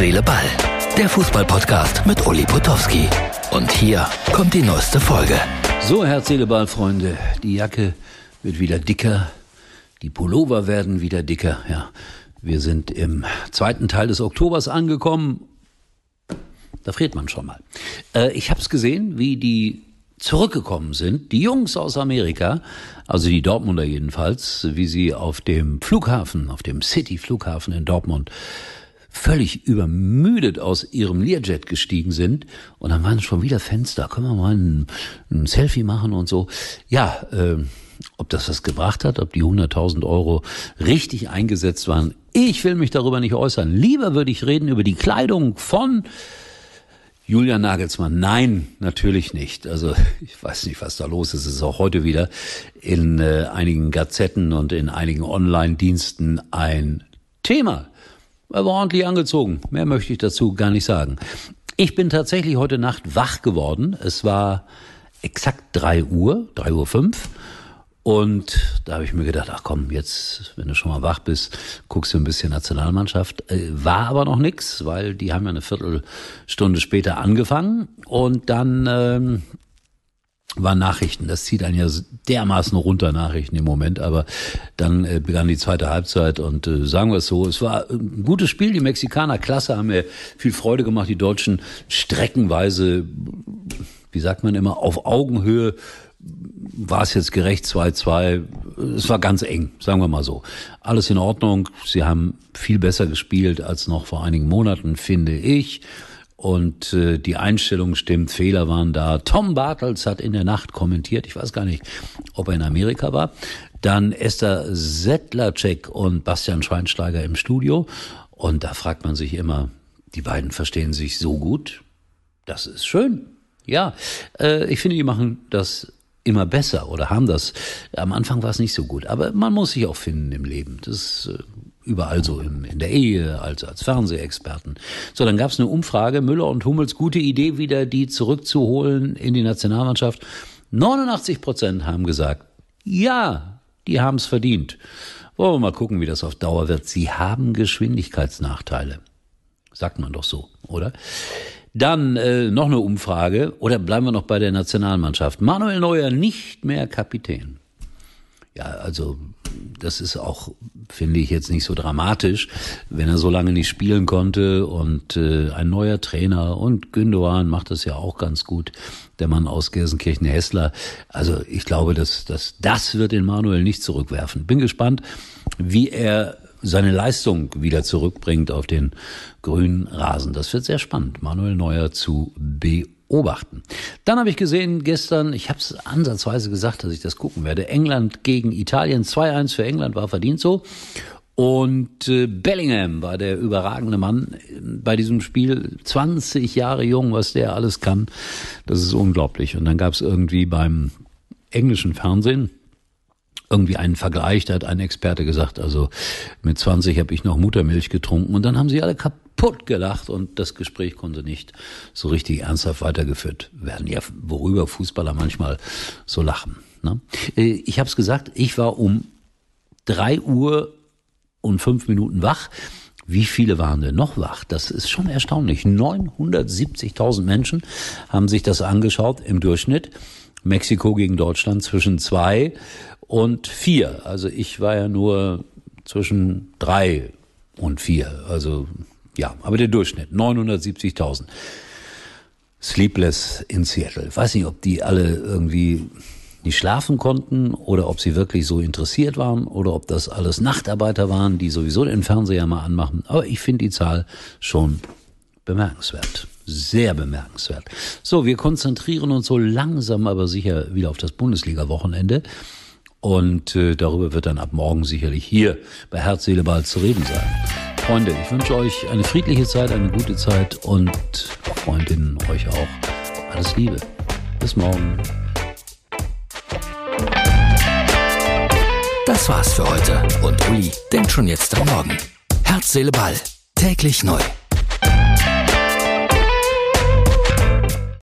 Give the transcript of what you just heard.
Seele, Ball. Der Fußballpodcast mit Uli Potowski. Und hier kommt die neueste Folge. So, Herz, Seele, Ball, Freunde. Die Jacke wird wieder dicker. Die Pullover werden wieder dicker. Ja, wir sind im zweiten Teil des Oktobers angekommen. Da friert man schon mal. Äh, ich habe es gesehen, wie die zurückgekommen sind, die Jungs aus Amerika, also die Dortmunder jedenfalls, wie sie auf dem Flughafen, auf dem City-Flughafen in Dortmund völlig übermüdet aus ihrem Learjet gestiegen sind und dann waren schon wieder Fenster, können wir mal ein, ein Selfie machen und so. Ja, äh, ob das was gebracht hat, ob die 100.000 Euro richtig eingesetzt waren, ich will mich darüber nicht äußern. Lieber würde ich reden über die Kleidung von Julian Nagelsmann, nein, natürlich nicht. Also ich weiß nicht, was da los ist. Es ist auch heute wieder in äh, einigen Gazetten und in einigen Online-Diensten ein Thema. Er war ordentlich angezogen. Mehr möchte ich dazu gar nicht sagen. Ich bin tatsächlich heute Nacht wach geworden. Es war exakt drei Uhr, drei Uhr fünf. Und da habe ich mir gedacht, ach komm, jetzt, wenn du schon mal wach bist, guckst du ein bisschen Nationalmannschaft. Äh, war aber noch nix, weil die haben ja eine Viertelstunde später angefangen. Und dann ähm, waren Nachrichten. Das zieht einen ja dermaßen runter, Nachrichten im Moment. Aber dann äh, begann die zweite Halbzeit und äh, sagen wir es so, es war ein gutes Spiel. Die Mexikaner, klasse, haben mir viel Freude gemacht. Die Deutschen streckenweise, wie sagt man immer, auf Augenhöhe war es jetzt gerecht 2-2. Es war ganz eng, sagen wir mal so. Alles in Ordnung. Sie haben viel besser gespielt als noch vor einigen Monaten, finde ich. Und äh, die Einstellung stimmt, Fehler waren da. Tom Bartels hat in der Nacht kommentiert, ich weiß gar nicht, ob er in Amerika war. Dann Esther Settlercheck und Bastian Schweinsteiger im Studio. Und da fragt man sich immer, die beiden verstehen sich so gut. Das ist schön. Ja, äh, ich finde, die machen das immer besser oder haben das. Am Anfang war es nicht so gut, aber man muss sich auch finden im Leben. Das äh, überall so im, in der Ehe, als, als Fernsehexperten. So, dann gab es eine Umfrage, Müller und Hummels, gute Idee, wieder die zurückzuholen in die Nationalmannschaft. 89 Prozent haben gesagt, ja, die haben es verdient. Wollen wir mal gucken, wie das auf Dauer wird. Sie haben Geschwindigkeitsnachteile. Sagt man doch so, oder? Dann äh, noch eine Umfrage, oder bleiben wir noch bei der Nationalmannschaft. Manuel Neuer nicht mehr Kapitän. Ja, also das ist auch, finde ich, jetzt nicht so dramatisch, wenn er so lange nicht spielen konnte und äh, ein neuer Trainer und Gündogan macht das ja auch ganz gut, der Mann aus Gelsenkirchen-Hessler. Also ich glaube, dass, dass das wird den Manuel nicht zurückwerfen. Bin gespannt, wie er seine Leistung wieder zurückbringt auf den grünen Rasen. Das wird sehr spannend, Manuel Neuer zu beobachten. Dann habe ich gesehen gestern, ich habe es ansatzweise gesagt, dass ich das gucken werde, England gegen Italien, 2-1 für England war verdient so. Und äh, Bellingham war der überragende Mann bei diesem Spiel. 20 Jahre jung, was der alles kann. Das ist unglaublich. Und dann gab es irgendwie beim englischen Fernsehen irgendwie einen Vergleich, da hat ein Experte gesagt, also mit 20 habe ich noch Muttermilch getrunken und dann haben sie alle kaputt gelacht und das Gespräch konnte nicht so richtig ernsthaft weitergeführt werden. Ja, worüber Fußballer manchmal so lachen. Ne? Äh, ich habe es gesagt, ich war um drei Uhr und fünf Minuten wach. Wie viele waren denn noch wach? Das ist schon erstaunlich. 970.000 Menschen haben sich das angeschaut im Durchschnitt. Mexiko gegen Deutschland zwischen zwei und vier. Also ich war ja nur zwischen drei und vier. Also ja, aber der Durchschnitt 970.000. Sleepless in Seattle. Ich weiß nicht, ob die alle irgendwie nicht schlafen konnten oder ob sie wirklich so interessiert waren oder ob das alles Nachtarbeiter waren, die sowieso den Fernseher mal anmachen. Aber ich finde die Zahl schon bemerkenswert. Sehr bemerkenswert. So, wir konzentrieren uns so langsam aber sicher wieder auf das Bundesliga-Wochenende. Und äh, darüber wird dann ab morgen sicherlich hier bei Herz, Seele, Ball zu reden sein. Freunde, ich wünsche euch eine friedliche Zeit, eine gute Zeit und Freundinnen euch auch alles Liebe. Bis morgen. Das war's für heute und Uli denkt schon jetzt am Morgen. Herz, Seele, Ball. Täglich neu.